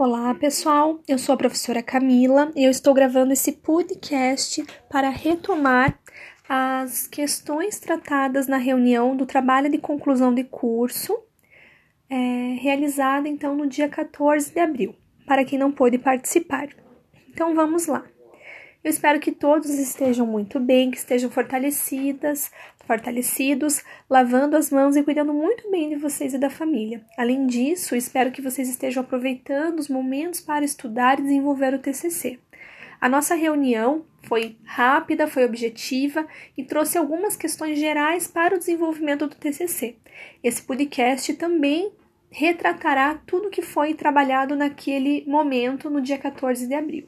Olá, pessoal. Eu sou a professora Camila e eu estou gravando esse podcast para retomar as questões tratadas na reunião do trabalho de conclusão de curso, é, realizada então no dia 14 de abril, para quem não pôde participar. Então vamos lá. Eu espero que todos estejam muito bem, que estejam fortalecidas, fortalecidos, lavando as mãos e cuidando muito bem de vocês e da família. Além disso, espero que vocês estejam aproveitando os momentos para estudar e desenvolver o TCC. A nossa reunião foi rápida, foi objetiva e trouxe algumas questões gerais para o desenvolvimento do TCC. Esse podcast também retratará tudo que foi trabalhado naquele momento, no dia 14 de abril.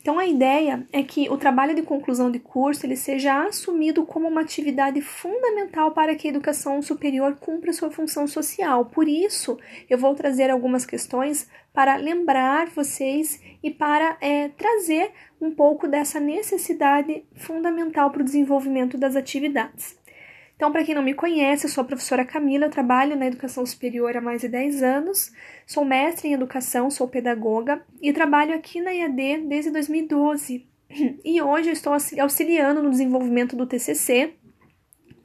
Então a ideia é que o trabalho de conclusão de curso ele seja assumido como uma atividade fundamental para que a educação superior cumpra sua função social. Por isso, eu vou trazer algumas questões para lembrar vocês e para é, trazer um pouco dessa necessidade fundamental para o desenvolvimento das atividades. Então, para quem não me conhece, eu sou a professora Camila, trabalho na educação superior há mais de 10 anos, sou mestre em educação, sou pedagoga e trabalho aqui na IAD desde 2012. E hoje eu estou auxiliando no desenvolvimento do TCC,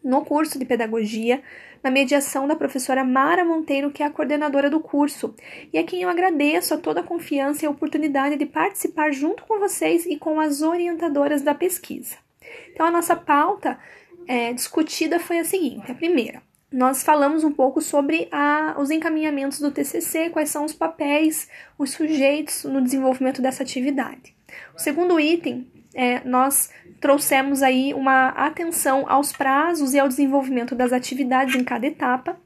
no curso de pedagogia, na mediação da professora Mara Monteiro, que é a coordenadora do curso, e a quem eu agradeço a toda a confiança e a oportunidade de participar junto com vocês e com as orientadoras da pesquisa. Então, a nossa pauta é, discutida foi a seguinte: a primeira, nós falamos um pouco sobre a, os encaminhamentos do TCC, quais são os papéis, os sujeitos no desenvolvimento dessa atividade. O segundo item, é, nós trouxemos aí uma atenção aos prazos e ao desenvolvimento das atividades em cada etapa.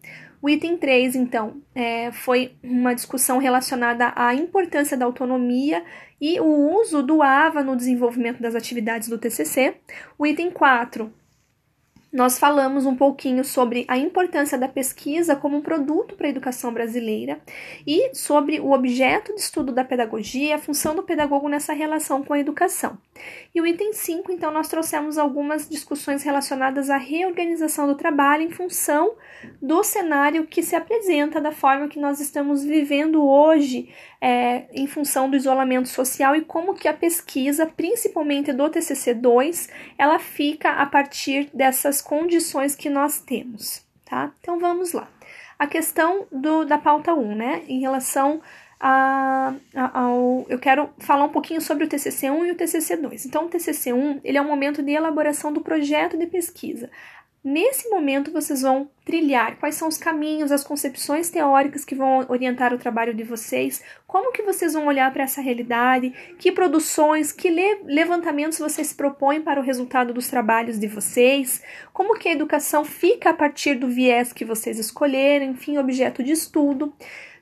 O item 3, então, é, foi uma discussão relacionada à importância da autonomia e o uso do AVA no desenvolvimento das atividades do TCC. O item 4 nós falamos um pouquinho sobre a importância da pesquisa como um produto para a educação brasileira e sobre o objeto de estudo da pedagogia e a função do pedagogo nessa relação com a educação. E o item 5, então, nós trouxemos algumas discussões relacionadas à reorganização do trabalho em função do cenário que se apresenta da forma que nós estamos vivendo hoje é, em função do isolamento social e como que a pesquisa, principalmente do TCC2, ela fica a partir dessas condições que nós temos, tá? Então vamos lá. A questão do, da pauta 1, né, em relação a, a, ao, eu quero falar um pouquinho sobre o TCC1 e o TCC2. Então, o TCC1 ele é um momento de elaboração do projeto de pesquisa. Nesse momento, vocês vão trilhar. Quais são os caminhos, as concepções teóricas que vão orientar o trabalho de vocês, como que vocês vão olhar para essa realidade, que produções, que le levantamentos vocês propõem para o resultado dos trabalhos de vocês, como que a educação fica a partir do viés que vocês escolherem, enfim, objeto de estudo.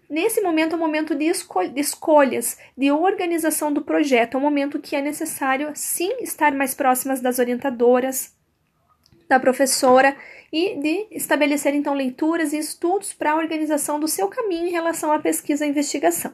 Nesse momento é um momento de, escol de, escolhas, de organização do projeto, é um momento que é necessário sim estar mais próximas das orientadoras, da professora e de estabelecer então leituras e estudos para a organização do seu caminho em relação à pesquisa e investigação.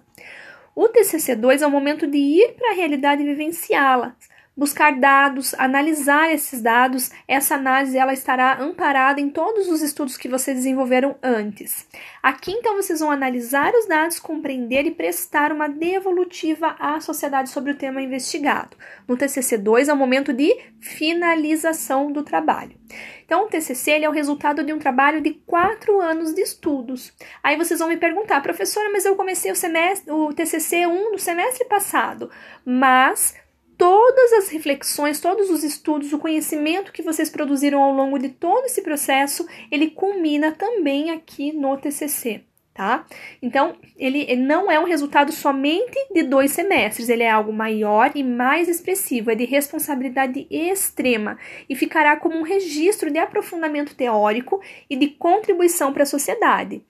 O TCC2 é o momento de ir para a realidade e vivenciá-la, buscar dados, analisar esses dados. Essa análise ela estará amparada em todos os estudos que vocês desenvolveram antes. Aqui então vocês vão analisar os dados, compreender e prestar uma devolutiva à sociedade sobre o tema investigado. No TCC 2 é o momento de finalização do trabalho. Então, o TCC é o resultado de um trabalho de quatro anos de estudos. Aí vocês vão me perguntar, professora, mas eu comecei o semestre, o TCC 1 no semestre passado, mas todas as reflexões, todos os estudos, o conhecimento que vocês produziram ao longo de todo esse processo, ele culmina também aqui no TCC, tá? Então, ele, não é um resultado somente de dois semestres, ele é algo maior e mais expressivo, é de responsabilidade extrema e ficará como um registro de aprofundamento teórico e de contribuição para a sociedade.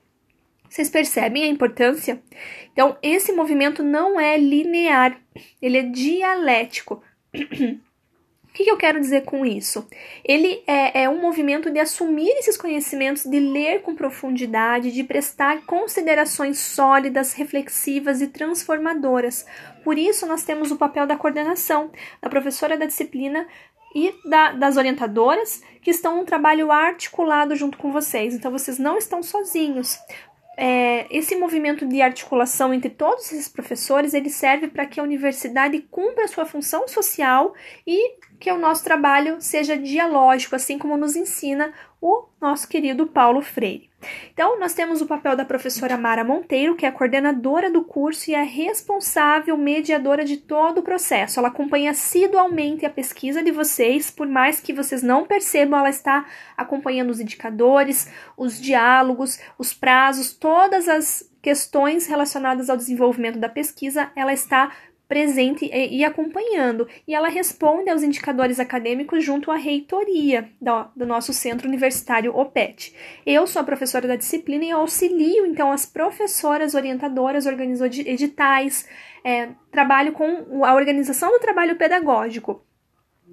Vocês percebem a importância? Então, esse movimento não é linear, ele é dialético. O que, eu quero dizer com isso? Ele é, é, um movimento de assumir esses conhecimentos, de ler com profundidade, de prestar considerações sólidas, reflexivas e transformadoras. Por isso, nós temos o papel da coordenação, da professora da disciplina e da, das orientadoras que estão um trabalho articulado junto com vocês. Então, vocês não estão sozinhos. É, esse movimento de articulação entre todos esses professores ele serve para que a universidade cumpra a sua função social e que o nosso trabalho seja dialógico, assim como nos ensina o nosso querido Paulo Freire. Então, nós temos o papel da professora Mara Monteiro, que é a coordenadora do curso e a responsável mediadora de todo o processo. Ela acompanha assidualmente a pesquisa de vocês, por mais que vocês não percebam, ela está acompanhando os indicadores, os diálogos, os prazos, todas as questões relacionadas ao desenvolvimento da pesquisa, ela está presente e, acompanhando, e ela responde aos indicadores acadêmicos junto à reitoria do, nosso centro universitário OPET. Eu sou a professora da disciplina e auxilio, então, as professoras orientadoras, organizo editais, é, trabalho com a organização do trabalho pedagógico,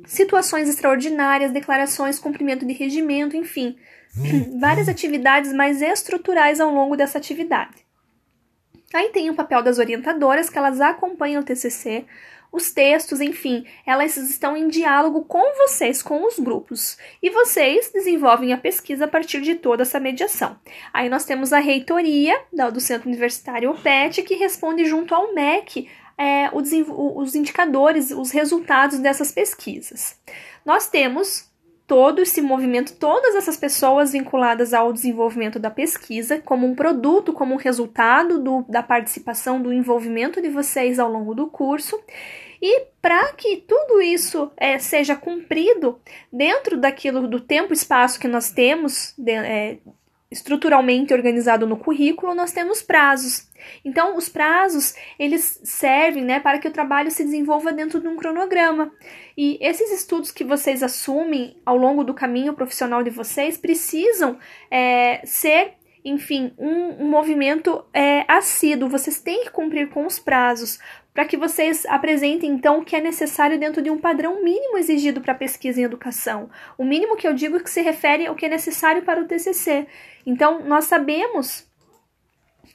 situações extraordinárias, declarações, cumprimento de regimento, enfim, várias atividades mais estruturais ao longo dessa atividade. Aí tem o papel das orientadoras, que elas acompanham o TCC, os textos, enfim, elas estão em diálogo com vocês, com os grupos, e vocês desenvolvem a pesquisa a partir de toda essa mediação. Aí nós temos a reitoria do Centro Universitário OPET, que responde junto ao MEC é, os indicadores, os resultados dessas pesquisas. Nós temos todo esse movimento, todas essas pessoas vinculadas ao desenvolvimento da pesquisa, como um produto, como um resultado do, da participação, do envolvimento de vocês ao longo do curso. E para que tudo isso é, seja cumprido dentro daquilo do tempo e espaço que nós temos de, é, estruturalmente organizado no currículo, nós temos prazos. Então, os prazos, eles servem né, para que o trabalho se desenvolva dentro de um cronograma. E esses estudos que vocês assumem ao longo do caminho profissional de vocês precisam é, ser enfim, um, um movimento é, assíduo. Vocês têm que cumprir com os prazos para que vocês apresentem então o que é necessário dentro de um padrão mínimo exigido para pesquisa em educação. O mínimo que eu digo que se refere ao que é necessário para o TCC. Então, nós sabemos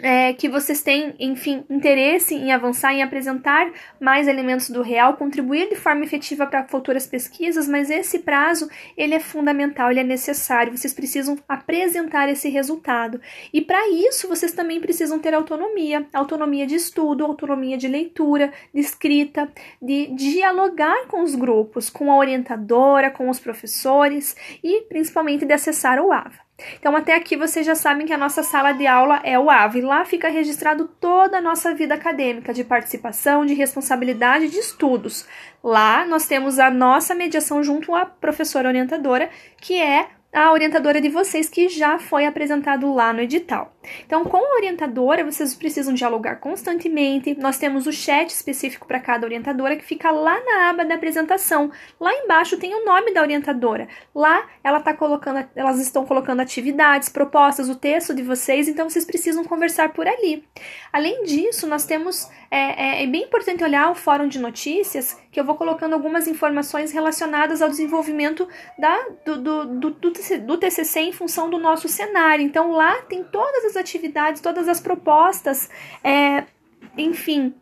é, que vocês têm, enfim, interesse em avançar, em apresentar mais elementos do real, contribuir de forma efetiva para futuras pesquisas, mas esse prazo ele é fundamental, ele é necessário. Vocês precisam apresentar esse resultado e para isso vocês também precisam ter autonomia, autonomia de estudo, autonomia de leitura, de escrita, de dialogar com os grupos, com a orientadora, com os professores e principalmente de acessar o AVA. Então, até aqui vocês já sabem que a nossa sala de aula é o AVE. Lá fica registrado toda a nossa vida acadêmica, de participação, de responsabilidade, de estudos. Lá nós temos a nossa mediação junto à professora orientadora, que é a orientadora de vocês que já foi apresentado lá no edital. Então, com a orientadora, vocês precisam dialogar constantemente. Nós temos o chat específico para cada orientadora que fica lá na aba da apresentação. Lá embaixo tem o nome da orientadora. Lá ela tá colocando, elas estão colocando atividades, propostas, o texto de vocês, então vocês precisam conversar por ali. Além disso, nós temos é, é, é bem importante olhar o fórum de notícias, que eu vou colocando algumas informações relacionadas ao desenvolvimento da, do, do, do, do TCC em função do nosso cenário. Então, lá tem todas as atividades, todas as propostas, é, enfim,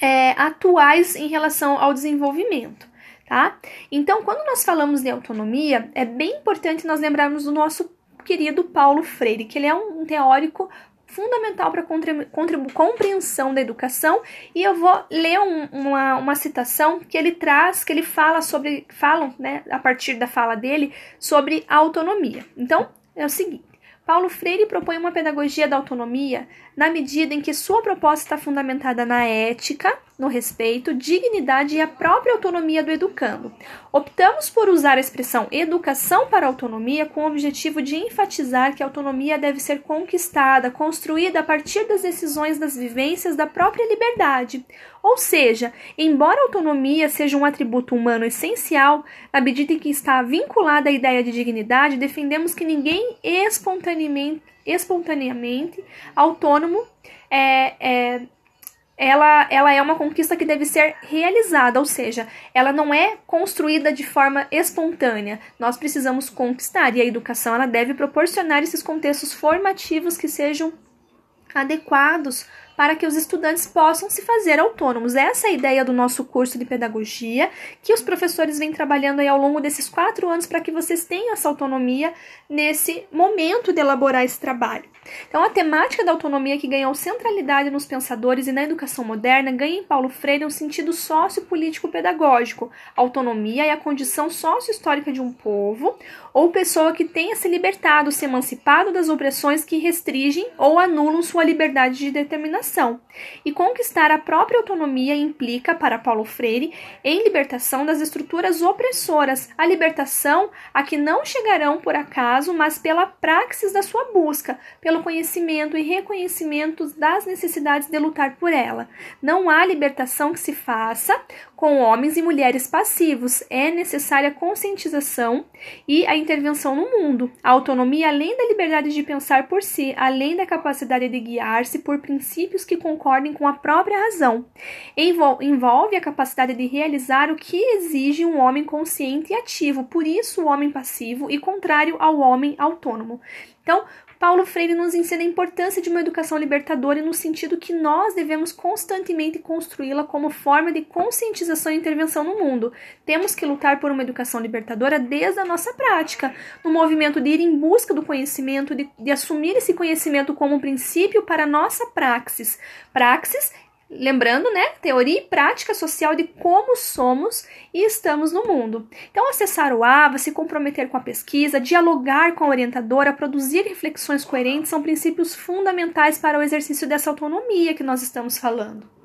é, atuais em relação ao desenvolvimento. Tá? Então, quando nós falamos de autonomia, é bem importante nós lembrarmos do nosso querido Paulo Freire, que ele é um teórico fundamental para a compreensão da educação e eu vou ler um, uma, uma citação que ele traz, que ele fala sobre, falam, né, a partir da fala dele, sobre a autonomia. Então, é o seguinte, Paulo Freire propõe uma pedagogia da autonomia na medida em que sua proposta está fundamentada na ética, no respeito, dignidade e a própria autonomia do educando. Optamos por usar a expressão educação para autonomia com o objetivo de enfatizar que a autonomia deve ser conquistada, construída a partir das decisões das vivências da própria liberdade. Ou seja, embora a autonomia seja um atributo humano essencial, na medida em que está vinculada à ideia de dignidade, defendemos que ninguém espontaneamente, espontaneamente autônomo é, é ela, ela é uma conquista que deve ser realizada, ou seja, ela não é construída de forma espontânea. Nós precisamos conquistar e a educação ela deve proporcionar esses contextos formativos que sejam adequados para que os estudantes possam se fazer autônomos. Essa é a ideia do nosso curso de pedagogia, que os professores vêm trabalhando aí ao longo desses quatro anos para que vocês tenham essa autonomia nesse momento de elaborar esse trabalho. Então, a temática da autonomia que ganhou centralidade nos pensadores e na educação moderna ganha em Paulo Freire um sentido sociopolítico-pedagógico. Autonomia é a condição sócio-histórica de um povo ou pessoa que tenha se libertado, se emancipado das opressões que restringem ou anulam sua liberdade de determinação. E conquistar a própria autonomia implica, para Paulo Freire, em libertação das estruturas opressoras, a libertação a que não chegarão por acaso, mas pela praxis da sua busca, pelo conhecimento e reconhecimento das necessidades de lutar por ela. Não há libertação que se faça com homens e mulheres passivos. É necessária a conscientização e a intervenção no mundo. A autonomia, além da liberdade de pensar por si, além da capacidade de guiar-se por princípios que concordem com a própria razão, envolve a capacidade de realizar o que exige um homem consciente e ativo. Por isso, o homem passivo e contrário ao homem autônomo. Então, Paulo Freire nos ensina a importância de uma educação libertadora no sentido que nós devemos constantemente construí-la como forma de conscientização e intervenção no mundo. Temos que lutar por uma educação libertadora desde a nossa prática, no movimento de ir em busca do conhecimento, de, de assumir esse conhecimento como um princípio para a nossa praxis. Praxis Lembrando, né, teoria e prática social de como somos e estamos no mundo. Então, acessar o AVA, se comprometer com a pesquisa, dialogar com a orientadora, produzir reflexões coerentes são princípios fundamentais para o exercício dessa autonomia que nós estamos falando.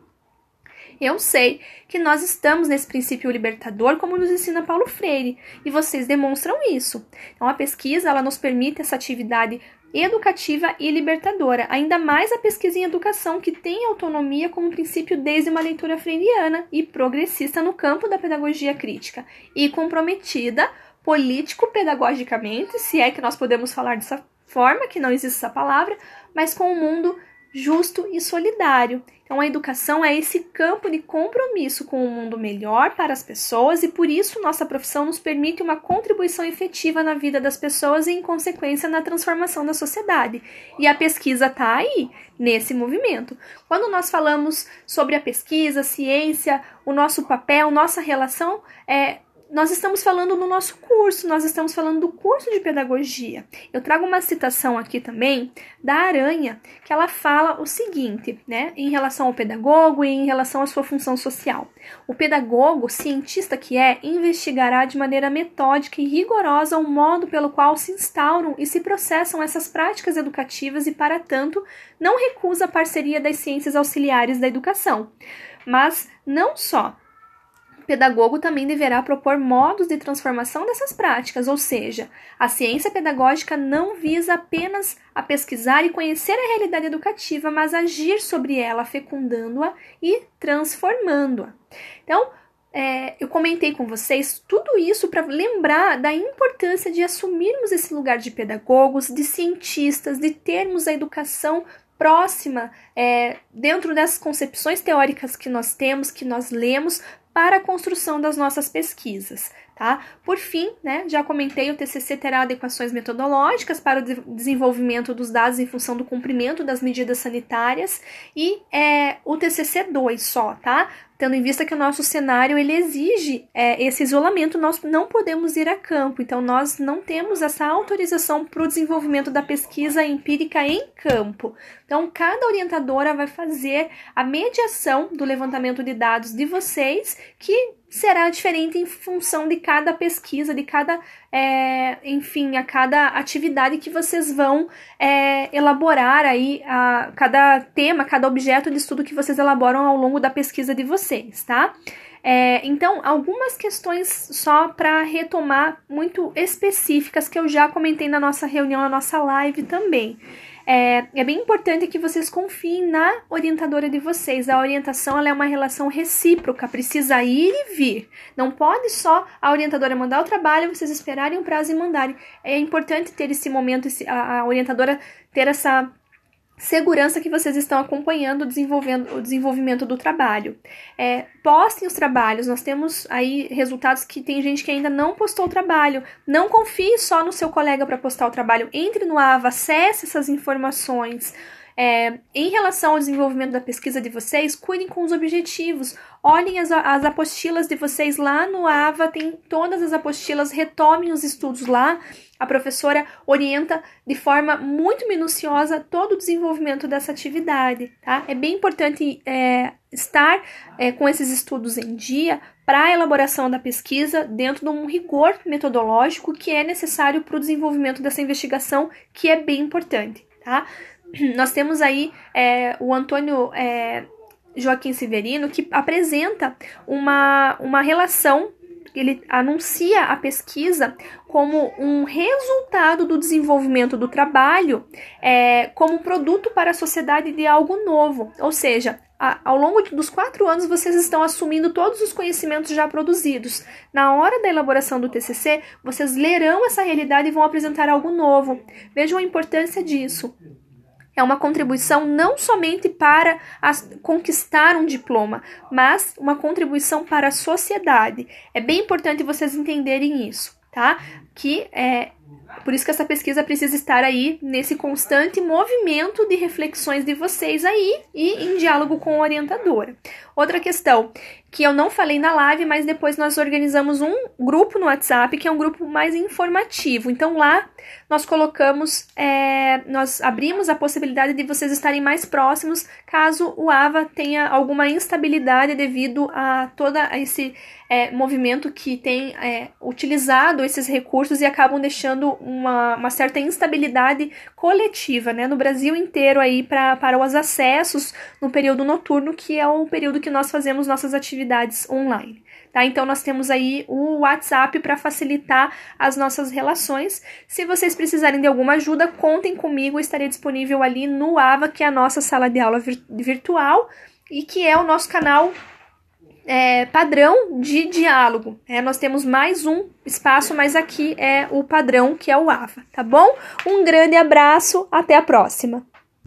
Eu sei que nós estamos nesse princípio libertador, como nos ensina Paulo Freire, e vocês demonstram isso. Então, a pesquisa ela nos permite essa atividade educativa e libertadora, ainda mais a pesquisa em educação, que tem autonomia como princípio desde uma leitura freiriana e progressista no campo da pedagogia crítica, e comprometida político-pedagogicamente, se é que nós podemos falar dessa forma, que não existe essa palavra, mas com o mundo justo e solidário. Então, a educação é esse campo de compromisso com um mundo melhor para as pessoas e por isso nossa profissão nos permite uma contribuição efetiva na vida das pessoas e, em consequência, na transformação da sociedade. E a pesquisa está aí, nesse movimento. Quando nós falamos sobre a pesquisa, ciência, o nosso papel, nossa relação, é, nós estamos falando no nosso curso, nós estamos falando do curso de pedagogia. Eu trago uma citação aqui também da Aranha, que ela fala o seguinte, né, em relação ao pedagogo e em relação à sua função social. O pedagogo, cientista que é, investigará de maneira metódica e rigorosa o modo pelo qual se instauram e se processam essas práticas educativas e, para tanto, não recusa a parceria das ciências auxiliares da educação. Mas não só pedagogo também deverá propor modos de transformação dessas práticas, ou seja, a ciência pedagógica não visa apenas a pesquisar e conhecer a realidade educativa, mas agir sobre ela, fecundando-a e transformando-a. Então, é, eu comentei com vocês tudo isso para lembrar da importância de assumirmos esse lugar de pedagogos, de cientistas, de termos a educação próxima é, dentro das concepções teóricas que nós temos, que nós lemos, para a construção das nossas pesquisas, tá? Por fim, né, já comentei, o TCC terá adequações metodológicas para o desenvolvimento dos dados em função do cumprimento das medidas sanitárias e é, o TCC 2 só, tá? Tendo em vista que o nosso cenário ele exige é, esse isolamento, nós não podemos ir a campo, então nós não temos essa autorização para o desenvolvimento da pesquisa empírica em campo. Então, cada orientadora vai fazer a mediação do levantamento de dados de vocês, que será diferente em função de cada pesquisa, de cada, é, enfim, a cada atividade que vocês vão é, elaborar aí, a, cada tema, cada objeto de estudo que vocês elaboram ao longo da pesquisa de vocês, tá? É, então, algumas questões só para retomar muito específicas que eu já comentei na nossa reunião, na nossa live também. É, é bem importante que vocês confiem na orientadora de vocês. A orientação é uma relação recíproca, precisa ir e vir. Não pode só a orientadora mandar o trabalho, vocês esperarem um prazo e mandarem. É importante ter esse momento, a, a orientadora ter essa segurança que vocês estão acompanhando desenvolvendo, o desenvolvimento do trabalho. É, postem os trabalhos, nós temos aí resultados que tem gente que ainda não postou o trabalho. Não confie só no seu colega para postar o trabalho. Entre no AVA, acesse essas informações. É, em relação ao desenvolvimento da pesquisa de vocês, cuidem com os objetivos. Olhem as, as apostilas de vocês lá no AVA, tem todas as apostilas, retomem os estudos lá. A professora orienta de forma muito minuciosa todo o desenvolvimento dessa atividade, tá? É bem importante é, estar é, com esses estudos em dia para a elaboração da pesquisa dentro de um rigor metodológico que é necessário para o desenvolvimento dessa investigação, que é bem importante, tá? Nós temos aí é, o Antônio é, Joaquim Severino que apresenta uma, uma relação ele anuncia a pesquisa como um resultado do desenvolvimento do trabalho, é, como produto para a sociedade de algo novo. Ou seja, a, ao longo dos quatro anos vocês estão assumindo todos os conhecimentos já produzidos. Na hora da elaboração do TCC, vocês lerão essa realidade e vão apresentar algo novo. Vejam a importância disso é uma contribuição não somente para as, conquistar um diploma, mas uma contribuição para a sociedade. É bem importante vocês entenderem isso, tá? Que é por isso que essa pesquisa precisa estar aí nesse constante movimento de reflexões de vocês aí e em diálogo com a orientadora. Outra questão que eu não falei na live, mas depois nós organizamos um grupo no WhatsApp que é um grupo mais informativo. Então lá nós colocamos, é, nós abrimos a possibilidade de vocês estarem mais próximos caso o AVA tenha alguma instabilidade devido a todo esse é, movimento que tem é, utilizado esses recursos e acabam deixando uma, uma certa instabilidade coletiva né, no Brasil inteiro aí pra, para os acessos no período noturno, que é o período que nós fazemos nossas atividades online. Tá? Então, nós temos aí o WhatsApp para facilitar as nossas relações. Se vocês precisarem de alguma ajuda, contem comigo, estarei disponível ali no AVA, que é a nossa sala de aula virtual e que é o nosso canal é, padrão de diálogo. É, nós temos mais um espaço, mas aqui é o padrão que é o AVA, tá bom? Um grande abraço, até a próxima!